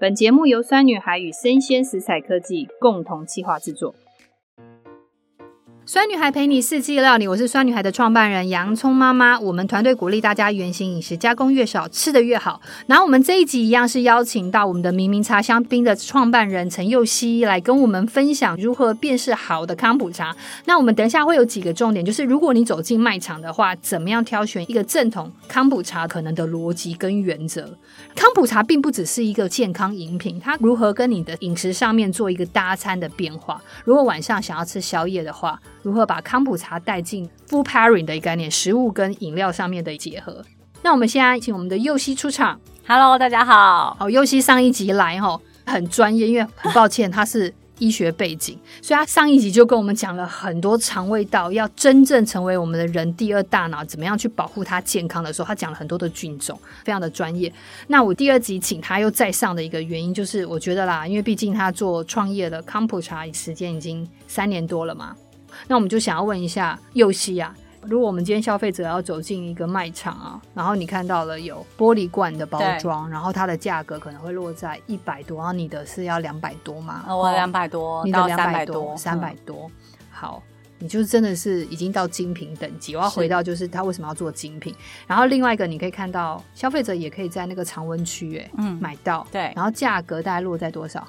本节目由酸女孩与生鲜食材科技共同企划制作。酸女孩陪你四季料理，我是酸女孩的创办人洋葱妈妈。我们团队鼓励大家原型饮食，加工越少，吃得越好。然后我们这一集一样是邀请到我们的明明茶香槟的创办人陈佑希来跟我们分享如何辨识好的康普茶。那我们等一下会有几个重点，就是如果你走进卖场的话，怎么样挑选一个正统康普茶可能的逻辑跟原则。康普茶并不只是一个健康饮品，它如何跟你的饮食上面做一个搭餐的变化。如果晚上想要吃宵夜的话，如何把康普茶带进 food pairing 的一个概念，食物跟饮料上面的结合？那我们现在请我们的佑希出场。Hello，大家好。好，佑希上一集来哈，很专业，因为很抱歉他是医学背景，所以他上一集就跟我们讲了很多肠胃道要真正成为我们的人第二大脑，怎么样去保护它健康的时候，他讲了很多的菌种，非常的专业。那我第二集请他又再上的一个原因，就是我觉得啦，因为毕竟他做创业的康普茶时间已经三年多了嘛。那我们就想要问一下佑西啊，如果我们今天消费者要走进一个卖场啊，然后你看到了有玻璃罐的包装，然后它的价格可能会落在一百多，然后你的是要两百多吗？哦，我两百多，你的两百多，三百多，嗯。好，你就是真的是已经到精品等级。我要回到就是他为什么要做精品？然后另外一个你可以看到消费者也可以在那个常温区哎，嗯，买到对，然后价格大概落在多少？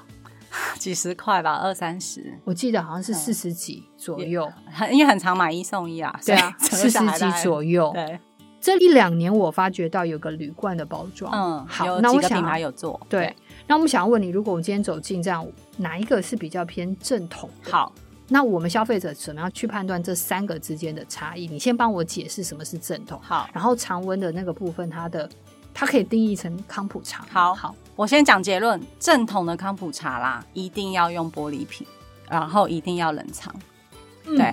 几十块吧，二三十，我记得好像是四十几左右，很、嗯、因为很常买一送一啊，对啊，四十几左右。对，这一两年我发觉到有个铝罐的包装，嗯，好，那我想品牌有做，对，那我们想要问你，如果我们今天走进这样，哪一个是比较偏正统？好，那我们消费者怎么样去判断这三个之间的差异？你先帮我解释什么是正统，好，然后常温的那个部分，它的它可以定义成康普茶，好好。我先讲结论，正统的康普茶啦，一定要用玻璃瓶，然后一定要冷藏。嗯、对，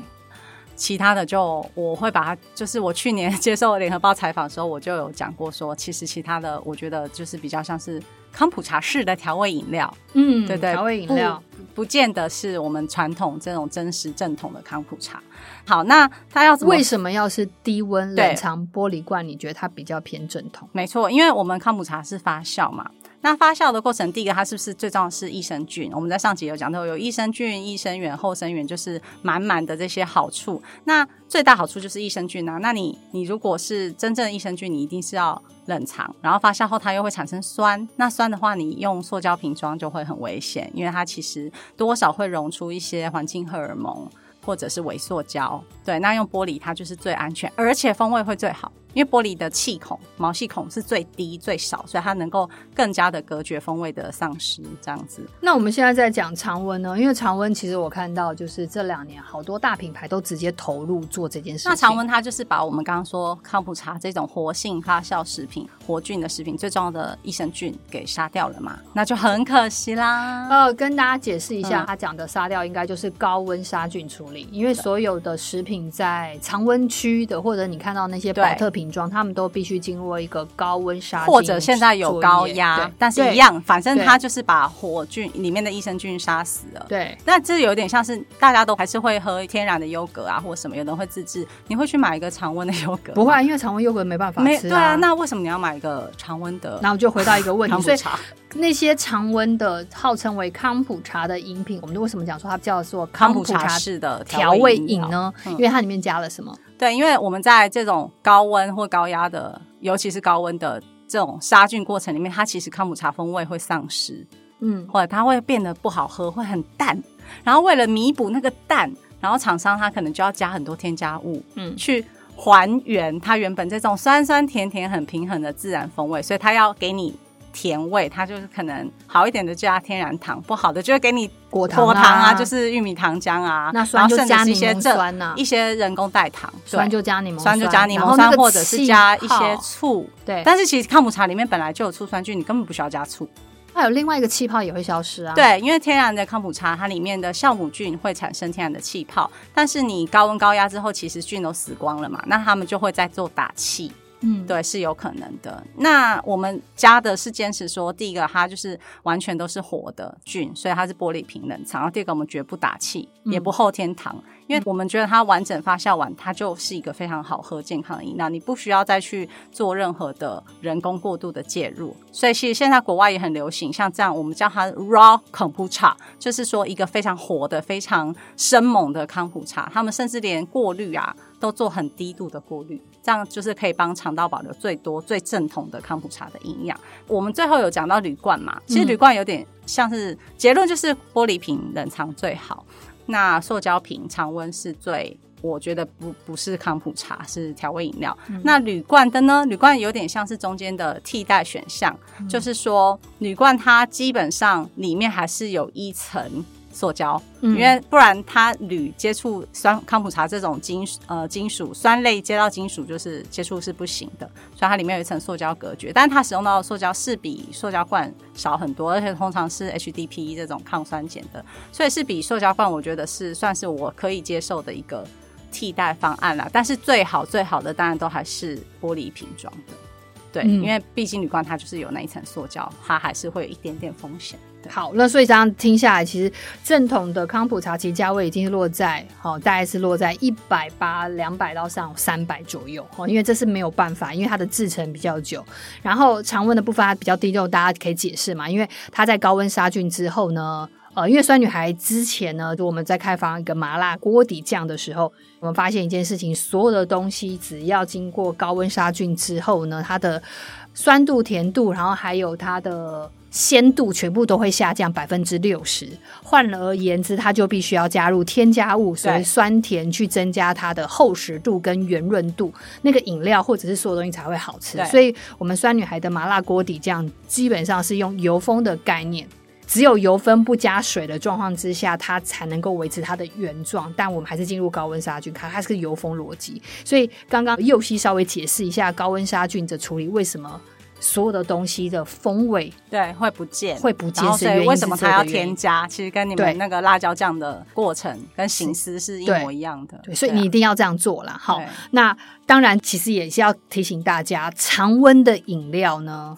其他的就我会把它，就是我去年 接受联合报采访的时候，我就有讲过说，其实其他的我觉得就是比较像是康普茶式的调味饮料。嗯，对对，调味饮料不，不见得是我们传统这种真实正统的康普茶。好，那它要为什么要是低温冷藏玻璃罐？你觉得它比较偏正统？没错，因为我们康普茶是发酵嘛。那发酵的过程，第一个它是不是最重要是益生菌？我们在上集有讲到，有益生菌、益生元、后生元，就是满满的这些好处。那最大好处就是益生菌啊。那你你如果是真正的益生菌，你一定是要冷藏，然后发酵后它又会产生酸。那酸的话，你用塑胶瓶装就会很危险，因为它其实多少会溶出一些环境荷尔蒙或者是微塑胶。对，那用玻璃它就是最安全，而且风味会最好。因为玻璃的气孔、毛细孔是最低最少，所以它能够更加的隔绝风味的丧失，这样子。那我们现在在讲常温呢？因为常温其实我看到就是这两年好多大品牌都直接投入做这件事情。那常温它就是把我们刚刚说康普茶这种活性发酵食品、活菌的食品最重要的益生菌给杀掉了嘛？那就很可惜啦。呃，跟大家解释一下，他讲的杀掉应该就是高温杀菌处理，因为所有的食品在常温区的，或者你看到那些保特瓶。瓶装，他们都必须经过一个高温杀菌，或者现在有高压，但是一样，反正它就是把活菌里面的益生菌杀死了。对，那这有点像是大家都还是会喝天然的优格啊，或者什么，有人会自制，你会去买一个常温的优格？不会，因为常温优格没办法吃啊。对啊，那为什么你要买一个常温的？那我就回到一个问题，所以那些常温的号称为康普茶的饮品，我们为什么讲说它叫做康普茶式的调味饮呢？因为它里面加了什么？对，因为我们在这种高温或高压的，尤其是高温的这种杀菌过程里面，它其实康普茶风味会丧失，嗯，或者它会变得不好喝，会很淡。然后为了弥补那个淡，然后厂商它可能就要加很多添加物，嗯，去还原它原本这种酸酸甜甜很平衡的自然风味，所以它要给你。甜味，它就是可能好一点的加天然糖，不好的就会给你果糖啊，果糖啊，就是玉米糖浆啊，那酸就加柠檬酸呐，一些人工代糖，酸就加柠檬酸，酸就加柠檬酸，或者是加一些醋。对，但是其实康普茶里面本来就有醋酸菌，你根本不需要加醋。还有另外一个气泡也会消失啊。对，因为天然的康普茶，它里面的酵母菌会产生天然的气泡，但是你高温高压之后，其实菌都死光了嘛，那他们就会在做打气。嗯，对，是有可能的。那我们加的是坚持说，第一个它就是完全都是活的菌，所以它是玻璃瓶冷藏。然后第二个我们绝不打气，也不后天糖，嗯、因为我们觉得它完整发酵完，它就是一个非常好喝、健康的饮料，你不需要再去做任何的人工过度的介入。所以其实现在国外也很流行，像这样我们叫它 raw kombucha，就是说一个非常活的、非常生猛的康普茶。他们甚至连过滤啊。都做很低度的过滤，这样就是可以帮肠道保留最多、最正统的康普茶的营养。我们最后有讲到铝罐嘛，其实铝罐有点像是结论，就是玻璃瓶冷藏最好，那塑胶瓶常温是最，我觉得不不是康普茶，是调味饮料。嗯、那铝罐的呢？铝罐有点像是中间的替代选项，嗯、就是说铝罐它基本上里面还是有一层。塑胶，嗯因为不然它铝接触酸康普茶这种金呃金属酸类接到金属就是接触是不行的，所以它里面有一层塑胶隔绝。但它使用到的塑胶是比塑胶罐少很多，而且通常是 HDPE 这种抗酸碱的，所以是比塑胶罐我觉得是算是我可以接受的一个替代方案啦。但是最好最好的当然都还是玻璃瓶装的，对，嗯、因为毕竟铝罐它就是有那一层塑胶，它还是会有一点点风险。好，那所以这样听下来，其实正统的康普茶其实价位已经落在，好、哦，大概是落在一百八、两百到上三百左右，哦，因为这是没有办法，因为它的制程比较久，然后常温的部分它比较低，就大家可以解释嘛，因为它在高温杀菌之后呢，呃，因为酸女孩之前呢，就我们在开发一个麻辣锅底酱的时候，我们发现一件事情，所有的东西只要经过高温杀菌之后呢，它的酸度、甜度，然后还有它的。鲜度全部都会下降百分之六十，换而言之，它就必须要加入添加物，所以酸甜去增加它的厚实度跟圆润度，那个饮料或者是所有东西才会好吃。所以，我们酸女孩的麻辣锅底酱基本上是用油封的概念，只有油分不加水的状况之下，它才能够维持它的原状。但我们还是进入高温杀菌，看它是个油封逻辑。所以，刚刚右希稍微解释一下高温杀菌的处理为什么。所有的东西的风味对会不见，会不见，所以为什么它要添加？其实跟你们那个辣椒酱的过程跟形式是一模一样的。对，所以你一定要这样做啦。好，那当然，其实也是要提醒大家，常温的饮料呢，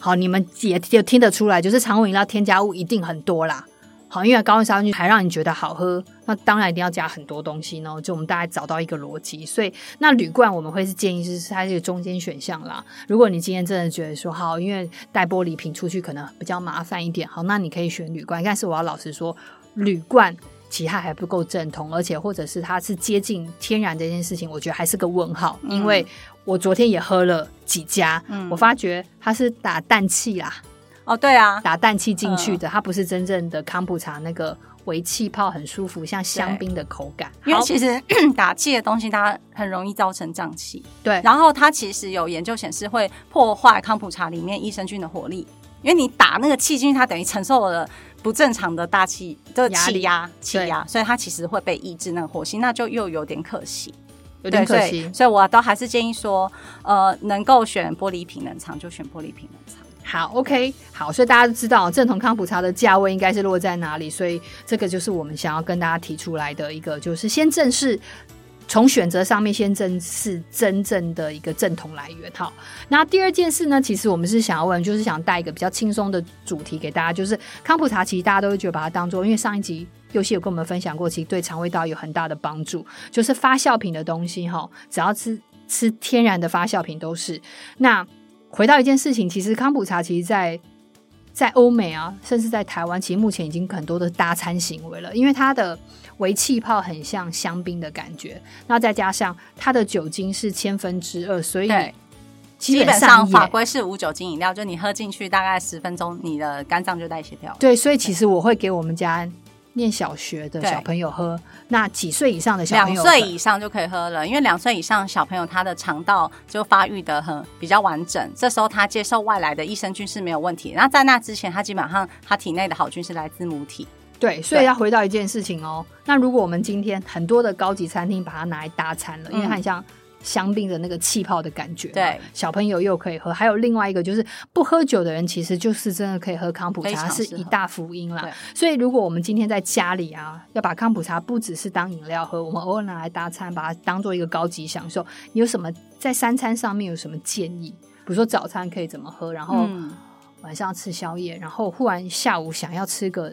好，你们也就听得出来，就是常温饮料添加物一定很多啦。好，因为高温杀菌还让你觉得好喝，那当然一定要加很多东西呢。就我们大概找到一个逻辑，所以那铝罐我们会是建议是它是一个中间选项啦。如果你今天真的觉得说好，因为带玻璃瓶出去可能比较麻烦一点，好，那你可以选铝罐。但是我要老实说，铝罐其他还不够正统，而且或者是它是接近天然这件事情，我觉得还是个问号。嗯、因为我昨天也喝了几家，嗯、我发觉它是打氮气啦。哦，对啊，打氮气进去的，呃、它不是真正的康普茶那个微气泡很舒服，像香槟的口感。因为其实 打气的东西，它很容易造成胀气。对，然后它其实有研究显示会破坏康普茶里面益生菌的活力，因为你打那个气进去，它等于承受了不正常的大气的气压，气压，所以它其实会被抑制那个活性，那就又有点可惜，有点可惜。所以，所以我都还是建议说，呃，能够选玻璃瓶冷藏就选玻璃瓶冷藏。好，OK，好，所以大家都知道正统康普茶的价位应该是落在哪里，所以这个就是我们想要跟大家提出来的一个，就是先正视从选择上面先正视真正的一个正统来源。好，那第二件事呢，其实我们是想要问，就是想带一个比较轻松的主题给大家，就是康普茶，其实大家都会觉得把它当做，因为上一集祐希有跟我们分享过，其实对肠胃道有很大的帮助，就是发酵品的东西哈，只要吃吃天然的发酵品都是那。回到一件事情，其实康普茶其实在在欧美啊，甚至在台湾，其实目前已经很多的搭餐行为了，因为它的微气泡很像香槟的感觉，那再加上它的酒精是千分之二，所以基本上法规是无酒精饮料，就你喝进去大概十分钟，你的肝脏就代谢掉了。对，所以其实我会给我们家。念小学的小朋友喝，那几岁以上的小朋友？两岁以上就可以喝了，因为两岁以上小朋友他的肠道就发育的很比较完整，这时候他接受外来的益生菌是没有问题。那在那之前，他基本上他体内的好菌是来自母体。对，所以要回到一件事情哦。那如果我们今天很多的高级餐厅把它拿来搭餐了，因为它很像香槟的那个气泡的感觉。对，小朋友又可以喝。还有另外一个就是不喝酒的人，其实就是真的可以喝康普茶，是一大福音啦。所以如果我们今天在家里啊，要把康普茶不只是当饮料喝，我们偶尔拿来搭餐，把它当做一个高级享受。你有什么在三餐上面有什么建议？比如说早餐可以怎么喝，然后晚上吃宵夜，然后忽然下午想要吃个。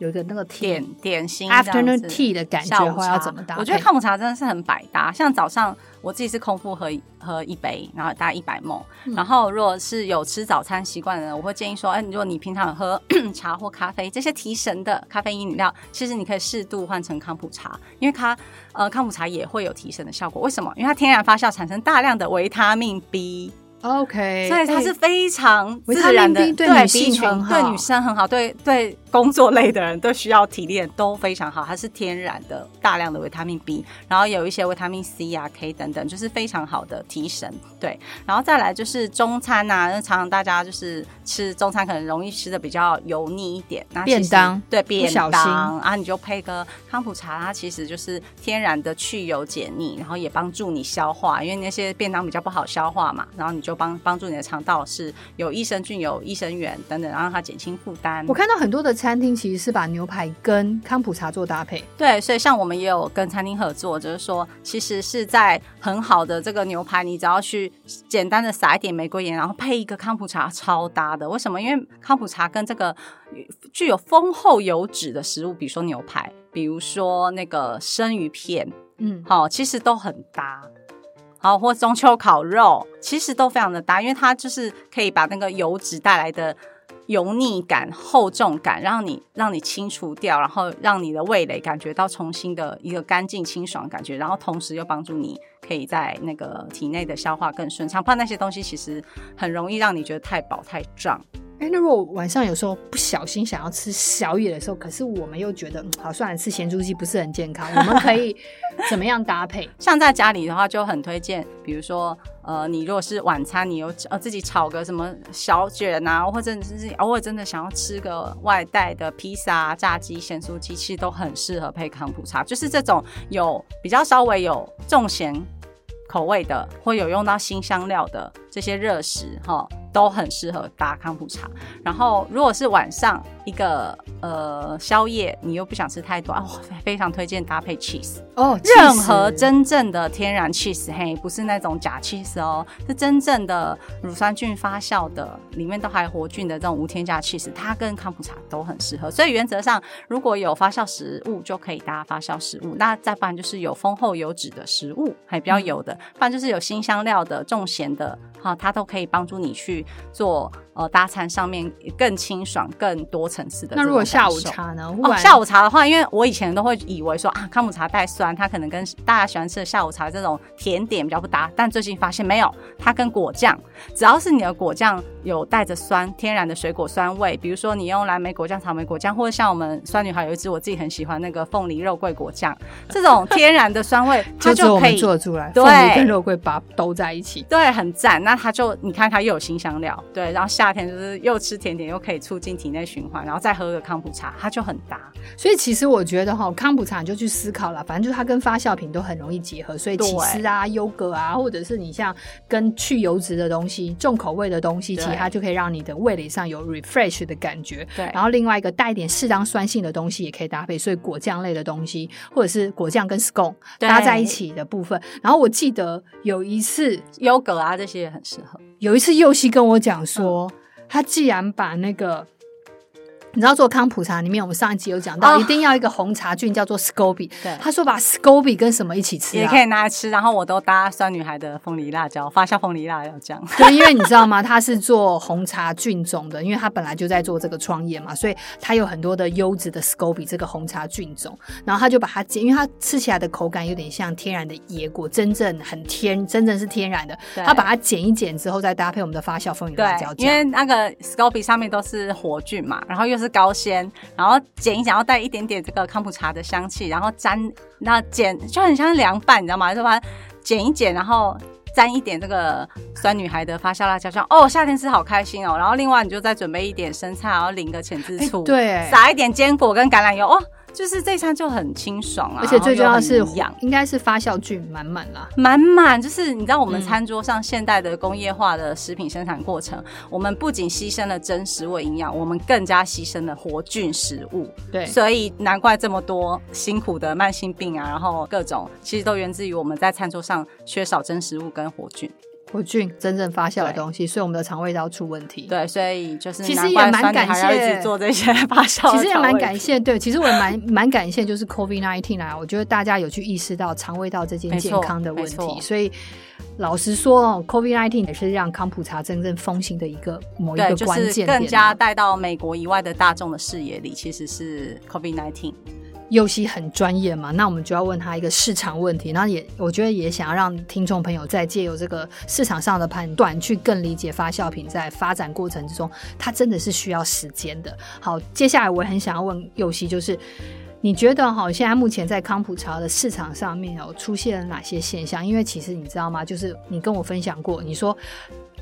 有一个那个点点心，afternoon tea 的感觉，或要怎么搭？我觉得康普茶真的是很百搭。像早上我自己是空腹喝喝一杯，然后大概一百 ml。然后如果是有吃早餐习惯的人，我会建议说，哎，如果你平常有喝 茶或咖啡这些提神的咖啡因饮料，其实你可以适度换成康普茶，因为它呃康普茶也会有提神的效果。为什么？因为它天然发酵产生大量的维他命 B。OK，所以它是非常自然的，对女性很好，对女生很好，对对工作类的人都需要体力都非常好。它是天然的，大量的维他命 B，然后有一些维他命 C 啊、K 等等，就是非常好的提神。对，然后再来就是中餐呐、啊，那常常大家就是吃中餐可能容易吃的比较油腻一点，那便当对便当啊，你就配个康普茶，它其实就是天然的去油解腻，然后也帮助你消化，因为那些便当比较不好消化嘛，然后你就。就帮帮助你的肠道是有益生菌、有益生元等等，然后让它减轻负担。我看到很多的餐厅其实是把牛排跟康普茶做搭配。对，所以像我们也有跟餐厅合作，就是说，其实是在很好的这个牛排，你只要去简单的撒一点玫瑰盐，然后配一个康普茶，超搭的。为什么？因为康普茶跟这个具有丰厚油脂的食物，比如说牛排，比如说那个生鱼片，嗯，好，其实都很搭。好，或中秋烤肉，其实都非常的搭，因为它就是可以把那个油脂带来的油腻感、厚重感，让你让你清除掉，然后让你的味蕾感觉到重新的一个干净清爽感觉，然后同时又帮助你可以在那个体内的消化更顺畅。怕那些东西其实很容易让你觉得太饱太胀。哎，那如果晚上有时候不小心想要吃宵夜的时候，可是我们又觉得，嗯，好，算了，吃咸猪鸡不是很健康，我们可以 怎么样搭配？像在家里的话，就很推荐，比如说，呃，你如果是晚餐，你有呃自己炒个什么小卷啊，或者是偶尔真的想要吃个外带的披萨、炸鸡、咸酥鸡，其实都很适合配康普茶，就是这种有比较稍微有重咸口味的，或有用到新香料的这些热食，哈。都很适合搭康普茶，然后如果是晚上一个呃宵夜，你又不想吃太多，我，非常推荐搭配 cheese 哦，任何真正的天然 cheese，嘿，不是那种假 cheese 哦，是真正的乳酸菌发酵的，里面都还活菌的这种无添加 cheese，它跟康普茶都很适合。所以原则上，如果有发酵食物就可以搭发酵食物，那再不然就是有丰厚油脂的食物，还比较油的，不然就是有新香料的、重咸的，哈，它都可以帮助你去。做呃搭餐上面更清爽、更多层次的。那如果下午茶呢？哦，下午茶的话，因为我以前都会以为说啊，康姆茶带酸，它可能跟大家喜欢吃的下午茶这种甜点比较不搭。但最近发现没有，它跟果酱，只要是你的果酱有带着酸、天然的水果酸味，比如说你用蓝莓果酱、草莓果酱，或者像我们酸女孩有一支我自己很喜欢那个凤梨肉桂果酱，这种天然的酸味，它就可以做出来。对，凤梨跟肉桂把它兜在一起，对，很赞。那它就你看它又有新香料。对，然后夏天就是又吃甜点，又可以促进体内循环，然后再喝个康普茶，它就很搭。所以其实我觉得哈，康普茶你就去思考了，反正就是它跟发酵品都很容易结合，所以起司啊、优格啊，或者是你像跟去油脂的东西、重口味的东西，其实它就可以让你的味蕾上有 refresh 的感觉。对，然后另外一个带一点适当酸性的东西也可以搭配，所以果酱类的东西，或者是果酱跟 scone 搭在一起的部分。然后我记得有一次优格啊这些也很适合。有一次佑希跟我讲说，他既然把那个。你知道做康普茶里面，我们上一集有讲到，一定要一个红茶菌叫做 SCOBY。对，他说把 SCOBY 跟什么一起吃，也可以拿来吃。然后我都搭酸女孩的凤梨辣椒，发酵凤梨辣椒酱。对，因为你知道吗？他是做红茶菌种的，因为他本来就在做这个创业嘛，所以他有很多的优质的 SCOBY 这个红茶菌种。然后他就把它剪，因为它吃起来的口感有点像天然的椰果，真正很天，真正是天然的。他把它剪一剪之后，再搭配我们的发酵凤梨辣椒酱。因为那个 SCOBY 上面都是活菌嘛，然后又是高纤，然后剪一剪，要带一点点这个康普茶的香气，然后沾，那剪就很像凉拌，你知道吗？就把它剪一剪，然后沾一点这个酸女孩的发酵辣椒酱。哦，夏天吃好开心哦。然后另外你就再准备一点生菜，然后淋个浅汁醋，对，撒一点坚果跟橄榄油，哦，就是这一餐就很清爽啊，而且最重要是养，应该是发酵菌满满啦，满满。就是你知道我们餐桌上现代的工业化的食品生产过程，嗯、我们不仅牺牲了真食物营养，我们更加牺牲了活菌食物。对，所以难怪这么多辛苦的慢性病啊，然后各种其实都源自于我们在餐桌上缺少真食物跟活菌。活菌真正发酵的东西，所以我们的肠胃道出问题。对，所以就是其实也蛮感谢做这些 发酵。其实也蛮感谢，对，其实我也蛮蛮感谢，就是 COVID nineteen 啊，我觉得大家有去意识到肠胃道这件健康的问题。所以老实说哦，COVID nineteen 也是让康普茶真正风行的一个某一个关键点，就是更加带到美国以外的大众的视野里，其实是 COVID nineteen。佑熙很专业嘛，那我们就要问他一个市场问题，那也我觉得也想要让听众朋友在借由这个市场上的判断，去更理解发酵品在发展过程之中，它真的是需要时间的。好，接下来我很想要问佑熙，就是你觉得哈，现在目前在康普茶的市场上面有出现了哪些现象？因为其实你知道吗？就是你跟我分享过，你说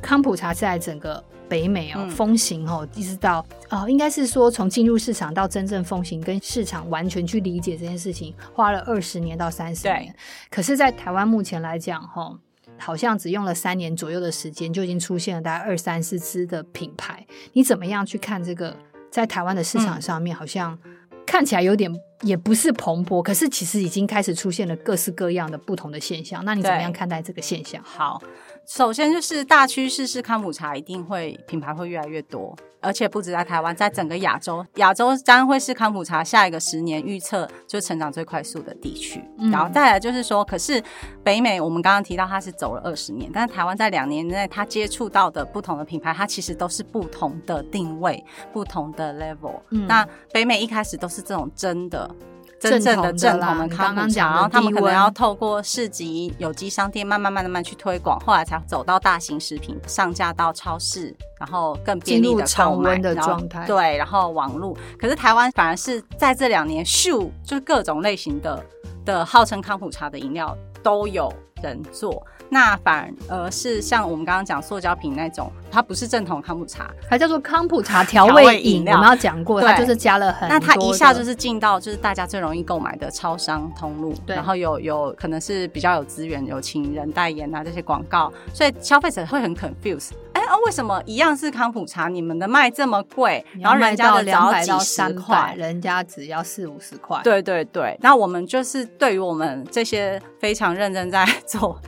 康普茶在整个。北美哦，风行哦，一直到哦，应该是说从进入市场到真正风行，跟市场完全去理解这件事情，花了二十年到三十年。可是，在台湾目前来讲，哈，好像只用了三年左右的时间，就已经出现了大概二三十支的品牌。你怎么样去看这个在台湾的市场上面，好像看起来有点也不是蓬勃，可是其实已经开始出现了各式各样的不同的现象。那你怎么样看待这个现象？好。首先就是大趋势是康普茶一定会品牌会越来越多，而且不止在台湾，在整个亚洲，亚洲将会是康普茶下一个十年预测就成长最快速的地区。嗯、然后再来就是说，可是北美我们刚刚提到它是走了二十年，但是台湾在两年内它接触到的不同的品牌，它其实都是不同的定位、不同的 level。嗯、那北美一开始都是这种真的。真正的正统的康普茶，然后他们可能要透过市集、有机商店，慢慢、慢慢去推广，后来才走到大型食品上架到超市，然后更便利的购买的状态。对，然后网络。可是台湾反而是在这两年，咻，就是各种类型的的号称康普茶的饮料都有人做。那反而是像我们刚刚讲塑胶瓶那种，它不是正统康普茶，它叫做康普茶调味饮料。我们要讲过，它就是加了很多。那它一下就是进到就是大家最容易购买的超商通路，然后有有可能是比较有资源，有请人代言啊这些广告，所以消费者会很 confused。哎、欸、啊，为什么一样是康普茶，你们的卖这么贵，然后人家的两百到三块，人家只要四五十块？对对对，那我们就是对于我们这些非常认真在 做。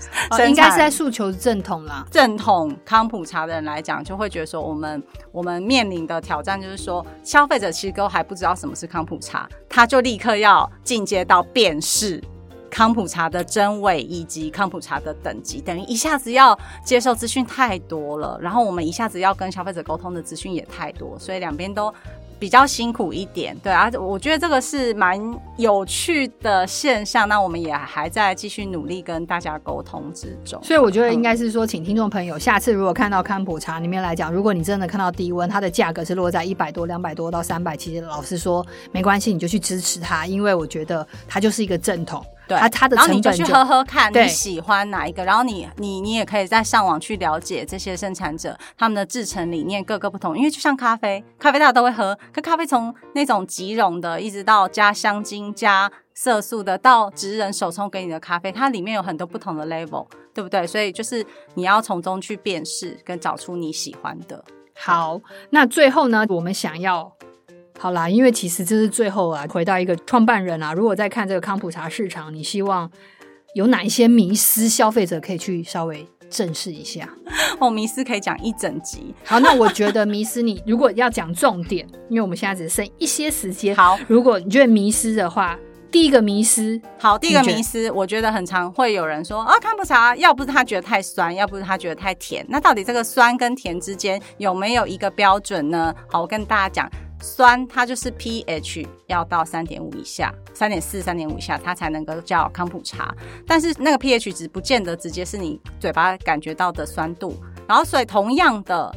应该是在诉求正统啦，正统康普茶的人来讲，就会觉得说，我们我们面临的挑战就是说，消费者其实都还不知道什么是康普茶，他就立刻要进阶到辨识康普茶的真伪以及康普茶的等级，等于一下子要接受资讯太多了，然后我们一下子要跟消费者沟通的资讯也太多，所以两边都。比较辛苦一点，对啊，我觉得这个是蛮有趣的现象。那我们也还在继续努力跟大家沟通之中。所以我觉得应该是说，请听众朋友下次如果看到康普茶里面来讲，如果你真的看到低温，它的价格是落在一百多、两百多到三百，其实老实说没关系，你就去支持它，因为我觉得它就是一个正统。对，然后你就去喝喝看，你喜欢哪一个？然后你你你也可以在上网去了解这些生产者他们的制成理念各个不同。因为就像咖啡，咖啡大家都会喝，可咖啡从那种即溶的，一直到加香精、加色素的，到职人手冲给你的咖啡，它里面有很多不同的 level，对不对？所以就是你要从中去辨识跟找出你喜欢的。好，那最后呢，我们想要。好啦，因为其实这是最后啊，回到一个创办人啊，如果在看这个康普茶市场，你希望有哪一些迷思，消费者可以去稍微正视一下？哦，迷思可以讲一整集。好，那我觉得迷思，你如果要讲重点，因为我们现在只剩一些时间。好，如果你觉得迷思的话，第一个迷失，好，第一个迷失，我觉得很常会有人说啊，康普茶要不是他觉得太酸，要不是他觉得太甜，那到底这个酸跟甜之间有没有一个标准呢？好，我跟大家讲。酸，它就是 pH 要到三点五以下，三点四、三点五以下，它才能够叫康普茶。但是那个 pH 值不见得直接是你嘴巴感觉到的酸度。然后，所以同样的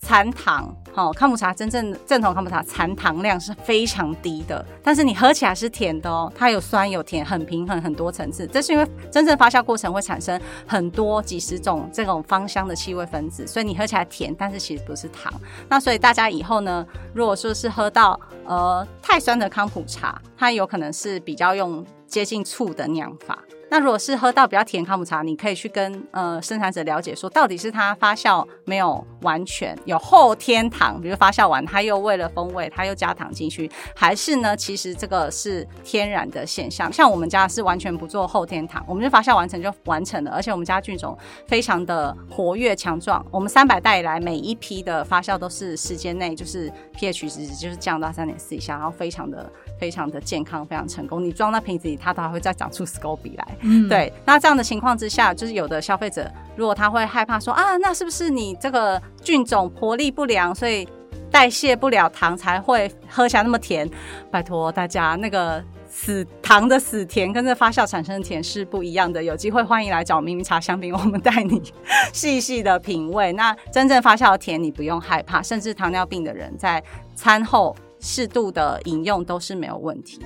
残糖，哦，康普茶真正正统康普茶残糖量是非常低的，但是你喝起来是甜的哦，它有酸有甜，很平衡，很多层次。这是因为真正发酵过程会产生很多几十种这种芳香的气味分子，所以你喝起来甜，但是其实不是糖。那所以大家以后呢，如果说是喝到呃太酸的康普茶，它有可能是比较用接近醋的酿法。那如果是喝到比较甜康普茶，你可以去跟呃生产者了解说，到底是它发酵没有完全有后天糖，比如发酵完它又为了风味，它又加糖进去，还是呢，其实这个是天然的现象。像我们家是完全不做后天糖，我们就发酵完成就完成了，而且我们家菌种非常的活跃强壮。我们三百代以来每一批的发酵都是时间内就是 pH 值就是降到三点四以下，然后非常的非常的健康，非常成功。你装在瓶子里，它都还会再长出 SCOBY 来。嗯，对，那这样的情况之下，就是有的消费者如果他会害怕说啊，那是不是你这个菌种活力不良，所以代谢不了糖才会喝起来那么甜？拜托大家，那个死糖的死甜跟这发酵产生的甜是不一样的。有机会欢迎来找明明茶香槟，我们带你细细的品味。那真正发酵的甜，你不用害怕，甚至糖尿病的人在餐后适度的饮用都是没有问题的。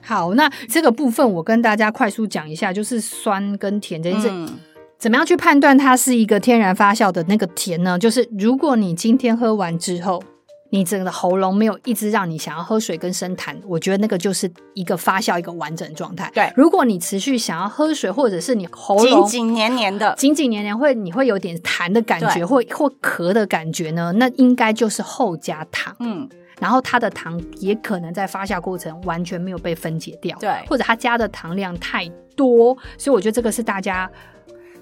好，那这个部分我跟大家快速讲一下，就是酸跟甜这件事，嗯、怎么样去判断它是一个天然发酵的那个甜呢？就是如果你今天喝完之后，你整个喉咙没有一直让你想要喝水跟生痰，我觉得那个就是一个发酵一个完整状态。对，如果你持续想要喝水，或者是你喉咙紧紧黏黏的，紧紧黏黏会你会有点痰的感觉，或或咳的感觉呢，那应该就是后加糖。嗯。然后它的糖也可能在发酵过程完全没有被分解掉，对，或者它加的糖量太多，所以我觉得这个是大家，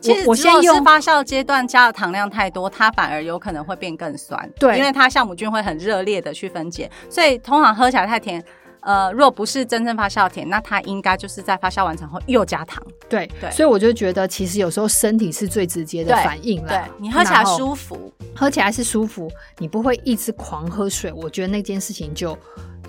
其实我先用发酵阶段加的糖量太多，它反而有可能会变更酸，对，因为它酵母菌会很热烈的去分解，所以通常喝起来太甜。呃，若不是真正发酵甜，那它应该就是在发酵完成后又加糖。对对，所以我就觉得，其实有时候身体是最直接的反应了。对，你喝起来舒服，喝起来是舒服，你不会一直狂喝水。我觉得那件事情就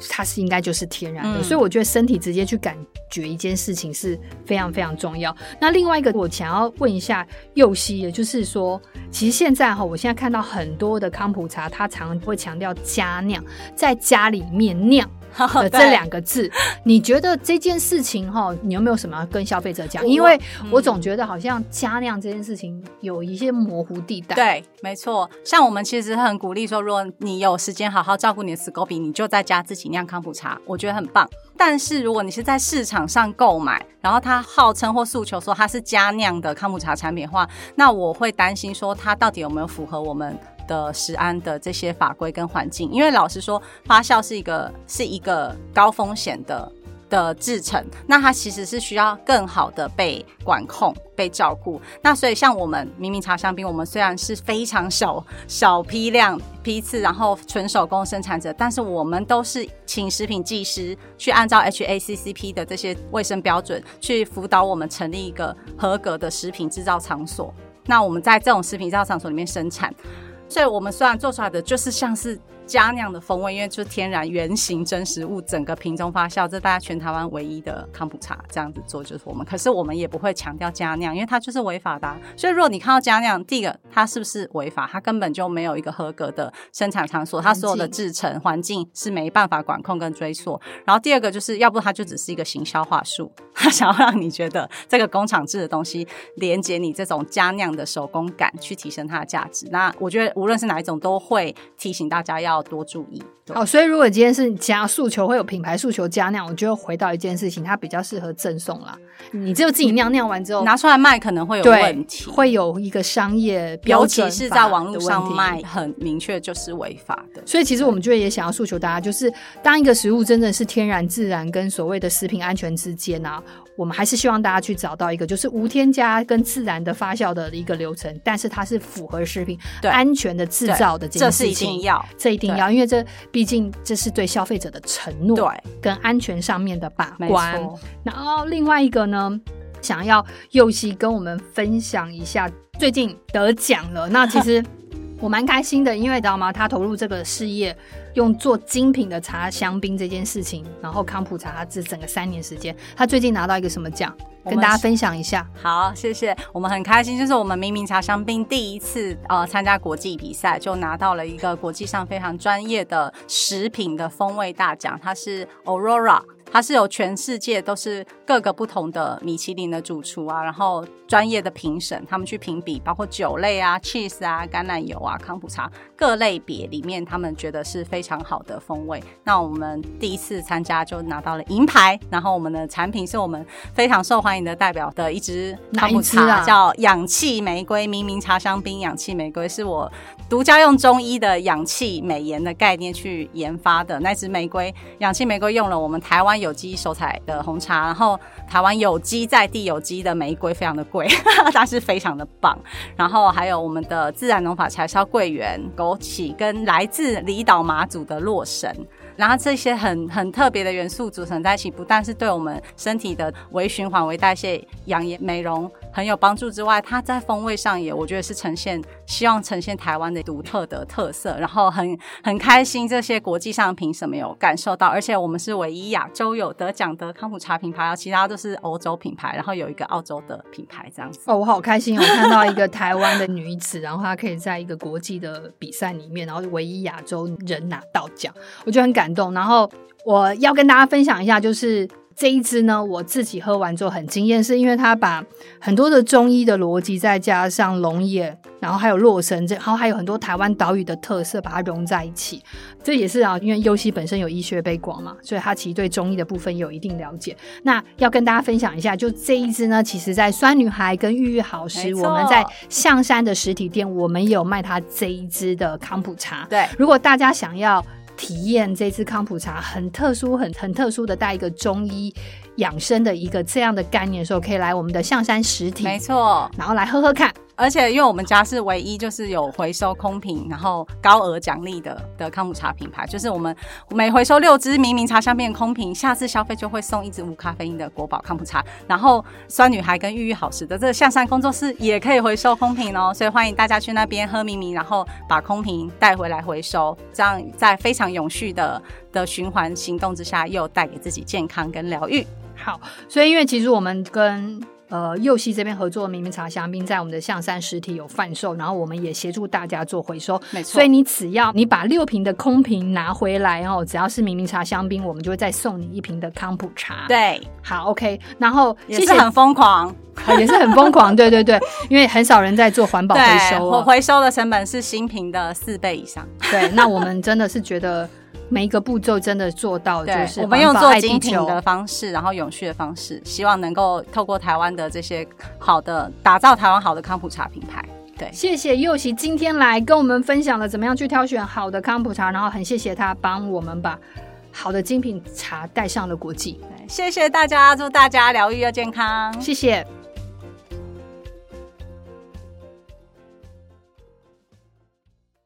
它是应该就是天然的，嗯，所以我觉得身体直接去感觉一件事情是非常非常重要。那另外一个，我想要问一下祐希，也就是说，其实现在哈，我现在看到很多的康普茶，它常会强调加酿，在家里面酿。的这两个字，你觉得这件事情哈，你有没有什么要跟消费者讲？因为我总觉得好像加酿这件事情有一些模糊地带。对，没错。像我们其实很鼓励说，如果你有时间好好照顾你的 SCOBY，你就在家自己酿康普茶，我觉得很棒。但是如果你是在市场上购买，然后他号称或诉求说它是加酿的康普茶产品的话，那我会担心说它到底有没有符合我们。的食安的这些法规跟环境，因为老实说，发酵是一个是一个高风险的的制程，那它其实是需要更好的被管控、被照顾。那所以像我们明明茶香槟，我们虽然是非常小小批量批次，然后纯手工生产者，但是我们都是请食品技师去按照 HACCP 的这些卫生标准去辅导我们成立一个合格的食品制造场所。那我们在这种食品制造场所里面生产。所以我们虽然做出来的就是像是加酿的风味，因为就是天然原型真实物，整个瓶中发酵，这大家全台湾唯一的康普茶这样子做就是我们。可是我们也不会强调加酿，因为它就是违法的啊。所以如果你看到加酿，第一个它是不是违法？它根本就没有一个合格的生产场所，它所有的制成环境是没办法管控跟追溯。然后第二个就是要不它就只是一个行销话术，它 想要让你觉得这个工厂制的东西连接你这种加酿的手工感，去提升它的价值。那我觉得无论是哪一种，都会提醒大家要。要多注意。好，所以如果今天是加诉求，会有品牌诉求加酿，我就回到一件事情，它比较适合赠送啦。你只有自己酿酿完之后拿出来卖，可能会有问题，会有一个商业标准，尤其是在网络上卖，很明确就是违法的。所以其实我们就也想要诉求大家，就是当一个食物真的是天然自然跟所谓的食品安全之间啊，我们还是希望大家去找到一个就是无添加跟自然的发酵的一个流程，但是它是符合食品安全的制造的这件事情，这是一定要，这一定要，因为这。毕竟这是对消费者的承诺，对，跟安全上面的把关。然后另外一个呢，想要祐希跟我们分享一下最近得奖了。那其实 我蛮开心的，因为你知道吗？他投入这个事业，用做精品的茶香槟这件事情，然后康普茶他这整个三年时间，他最近拿到一个什么奖？跟大家分享一下。好，谢谢，我们很开心，就是我们明明茶香槟第一次呃参加国际比赛，就拿到了一个国际上非常专业的食品的风味大奖，它是 Aurora。它是有全世界都是各个不同的米其林的主厨啊，然后专业的评审，他们去评比，包括酒类啊、cheese 啊、橄榄油啊、康普茶各类别里面，他们觉得是非常好的风味。那我们第一次参加就拿到了银牌，然后我们的产品是我们非常受欢迎的代表的一支康普茶，啊、叫氧气玫瑰，明明茶香槟氧气玫瑰，是我独家用中医的氧气美颜的概念去研发的那支玫瑰，氧气玫瑰用了我们台湾有机手采的红茶，然后台湾有机在地有机的玫瑰非常的贵，但是非常的棒。然后还有我们的自然农法柴烧桂圆、枸杞跟来自离岛马祖的洛神，然后这些很很特别的元素组成在一起，不但是对我们身体的微循环、微代谢、养颜、美容。很有帮助之外，它在风味上也我觉得是呈现，希望呈现台湾的独特的特色，然后很很开心这些国际上评审没有感受到，而且我们是唯一亚洲有得奖的康普茶品牌，然后其他都是欧洲品牌，然后有一个澳洲的品牌这样子。哦，我好开心哦，看到一个台湾的女子，然后她可以在一个国际的比赛里面，然后唯一亚洲人拿到奖，我觉得很感动。然后我要跟大家分享一下，就是。这一支呢，我自己喝完之后很惊艳，是因为它把很多的中医的逻辑，再加上龙眼，然后还有洛神，这然后还有很多台湾岛屿的特色，把它融在一起。这也是啊，因为侑希本身有医学背景嘛，所以他其实对中医的部分有一定了解。那要跟大家分享一下，就这一支呢，其实在酸女孩跟玉玉好时，我们在象山的实体店，我们也有卖它这一支的康普茶。对，如果大家想要。体验这次康普茶很特殊、很很特殊的带一个中医养生的一个这样的概念的时候，可以来我们的象山实体，没错，然后来喝喝看。而且，因为我们家是唯一就是有回收空瓶，然后高额奖励的的康普茶品牌，就是我们每回收六支明明茶香槟空瓶，下次消费就会送一支无咖啡因的国宝康普茶。然后酸女孩跟玉玉好食的这个象山工作室也可以回收空瓶哦，所以欢迎大家去那边喝明明，然后把空瓶带回来回收，这样在非常永续的的循环行动之下，又带给自己健康跟疗愈。好，所以因为其实我们跟呃，侑希这边合作的明明茶香槟在我们的象山实体有贩售，然后我们也协助大家做回收。没错，所以你只要你把六瓶的空瓶拿回来哦，只要是明明茶香槟，我们就会再送你一瓶的康普茶。对，好，OK。然后也是很疯狂，也是很疯狂。对对对，因为很少人在做环保回收，我回收的成本是新瓶的四倍以上。对，那我们真的是觉得。每一个步骤真的做到，就是我们用做精品的方式，然后永续的方式，希望能够透过台湾的这些好的，打造台湾好的康普茶品牌。对，谢谢佑希今天来跟我们分享了怎么样去挑选好的康普茶，然后很谢谢他帮我们把好的精品茶带上了国际。谢谢大家，祝大家疗愈又健康，谢谢。